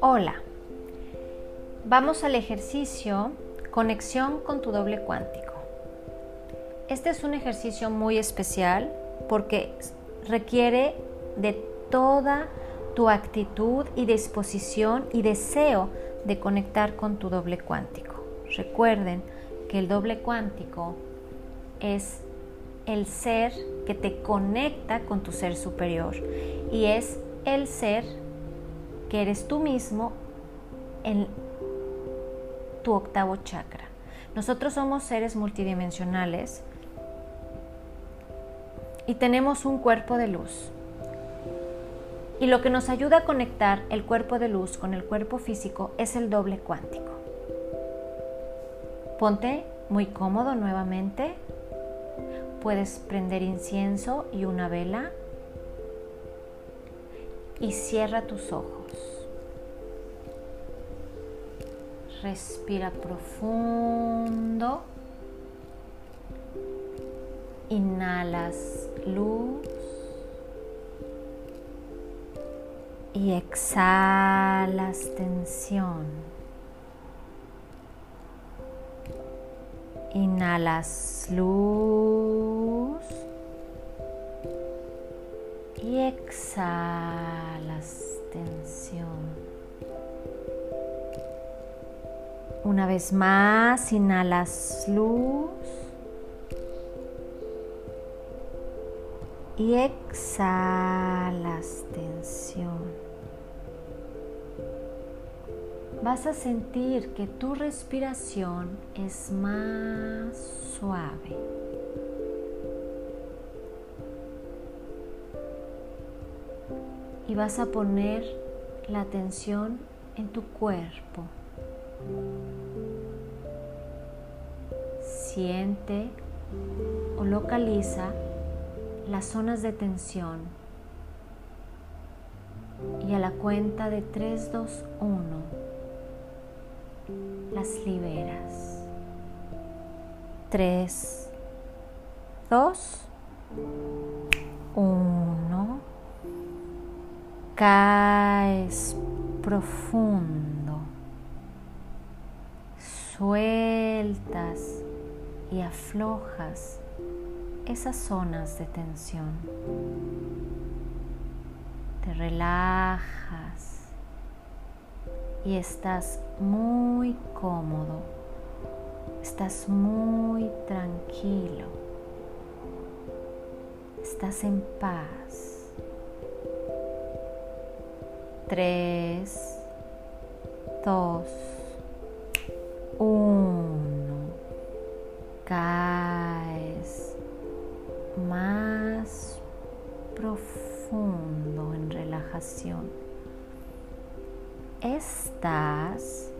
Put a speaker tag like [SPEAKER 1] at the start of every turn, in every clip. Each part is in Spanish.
[SPEAKER 1] Hola, vamos al ejercicio conexión con tu doble cuántico. Este es un ejercicio muy especial porque requiere de toda tu actitud y disposición y deseo de conectar con tu doble cuántico. Recuerden que el doble cuántico es el ser que te conecta con tu ser superior y es el ser que eres tú mismo en tu octavo chakra. Nosotros somos seres multidimensionales y tenemos un cuerpo de luz. Y lo que nos ayuda a conectar el cuerpo de luz con el cuerpo físico es el doble cuántico. Ponte muy cómodo nuevamente. Puedes prender incienso y una vela y cierra tus ojos. Respira profundo. Inhalas luz y exhalas tensión. Inhalas luz y exhalas tensión. Una vez más, inhalas luz y exhalas tensión. Vas a sentir que tu respiración es más suave. Y vas a poner la atención en tu cuerpo. Siente o localiza las zonas de tensión y a la cuenta de 3, 2, 1 las liberas. 3, 2, 1. Caes profundo. Sueltas y aflojas esas zonas de tensión. Te relajas y estás muy cómodo, estás muy tranquilo, estás en paz. Tres, dos, uno. Caes más profundo en relajación. Estás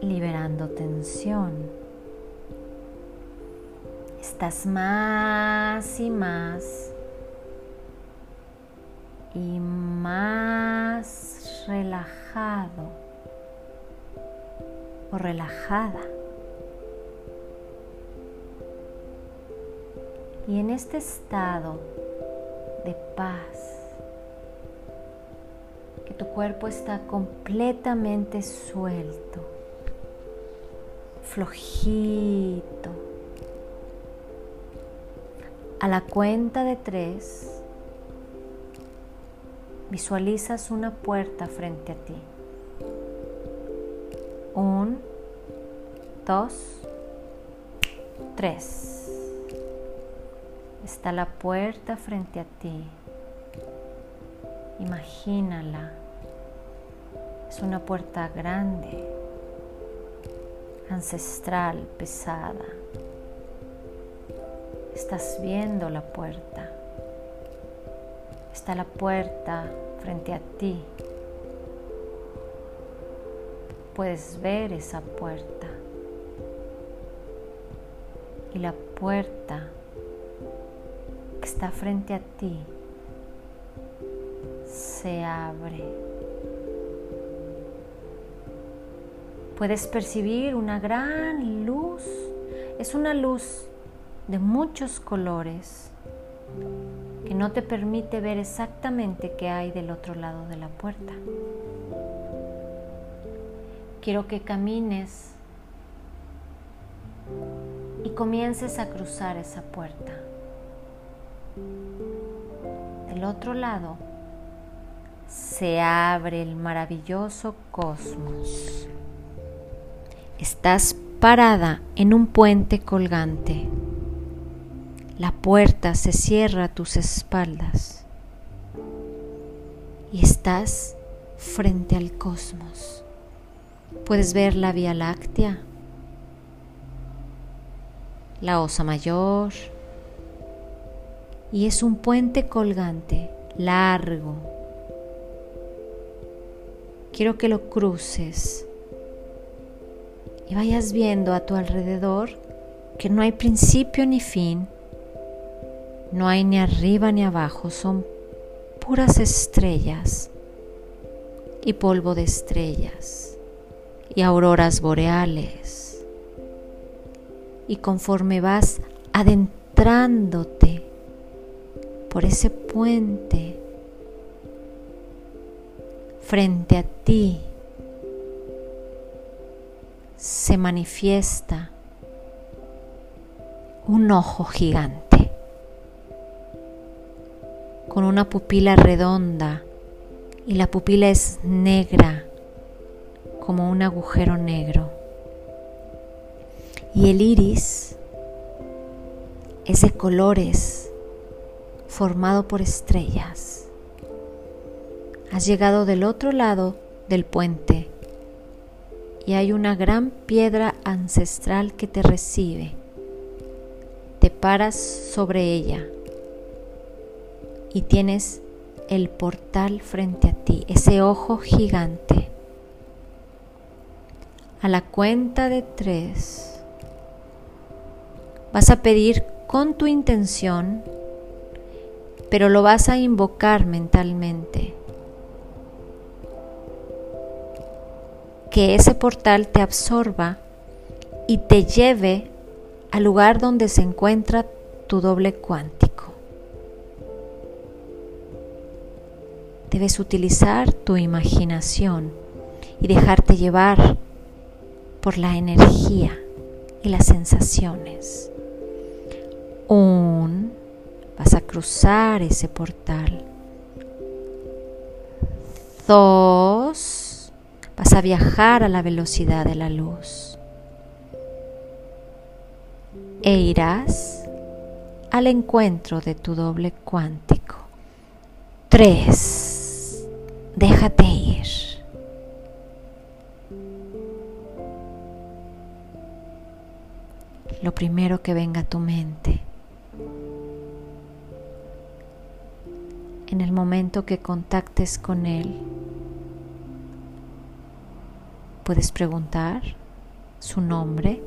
[SPEAKER 1] liberando tensión. Estás más y más y más relajado o relajada. Y en este estado de paz, tu cuerpo está completamente suelto, flojito. A la cuenta de tres, visualizas una puerta frente a ti. Un, dos, tres. Está la puerta frente a ti. Imagínala. Es una puerta grande, ancestral, pesada. Estás viendo la puerta. Está la puerta frente a ti. Puedes ver esa puerta. Y la puerta está frente a ti se abre. Puedes percibir una gran luz. Es una luz de muchos colores, que no te permite ver exactamente qué hay del otro lado de la puerta. Quiero que camines y comiences a cruzar esa puerta. Del otro lado se abre el maravilloso cosmos. Estás parada en un puente colgante. La puerta se cierra a tus espaldas y estás frente al cosmos. Puedes ver la Vía Láctea, la Osa Mayor, y es un puente colgante largo. Quiero que lo cruces vayas viendo a tu alrededor que no hay principio ni fin, no hay ni arriba ni abajo, son puras estrellas y polvo de estrellas y auroras boreales. Y conforme vas adentrándote por ese puente frente a ti, se manifiesta un ojo gigante con una pupila redonda y la pupila es negra como un agujero negro y el iris es de colores formado por estrellas. Has llegado del otro lado del puente y hay una gran piedra ancestral que te recibe. Te paras sobre ella y tienes el portal frente a ti, ese ojo gigante. A la cuenta de tres vas a pedir con tu intención, pero lo vas a invocar mentalmente que ese portal te absorba y te lleve al lugar donde se encuentra tu doble cuántico. Debes utilizar tu imaginación y dejarte llevar por la energía y las sensaciones. Un, vas a cruzar ese portal. Dos, a viajar a la velocidad de la luz. E irás al encuentro de tu doble cuántico. 3. Déjate ir. Lo primero que venga a tu mente. En el momento que contactes con él, Puedes preguntar su nombre,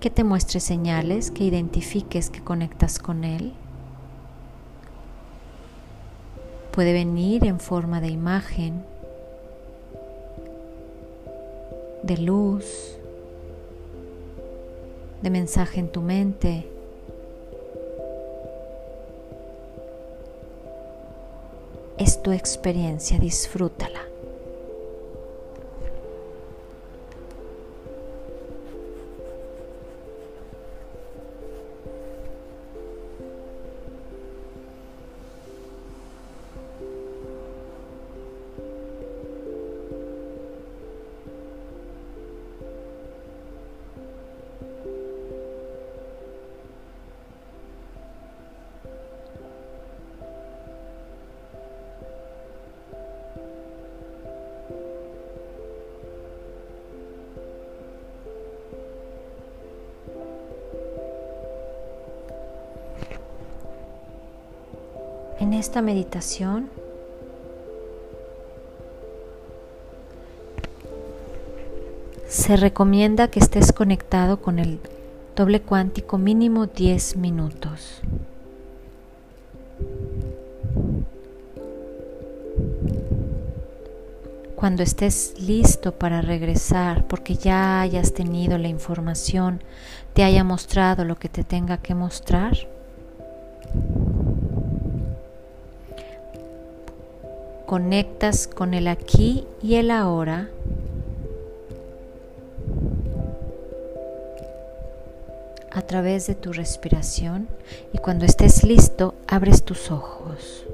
[SPEAKER 1] que te muestre señales, que identifiques que conectas con él. Puede venir en forma de imagen, de luz, de mensaje en tu mente, tu experiencia, disfrútala. En esta meditación se recomienda que estés conectado con el doble cuántico mínimo 10 minutos. cuando estés listo para regresar, porque ya hayas tenido la información, te haya mostrado lo que te tenga que mostrar, conectas con el aquí y el ahora. a través de tu respiración y cuando estés listo abres tus ojos.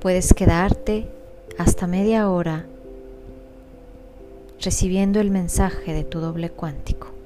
[SPEAKER 1] Puedes quedarte hasta media hora recibiendo el mensaje de tu doble cuántico.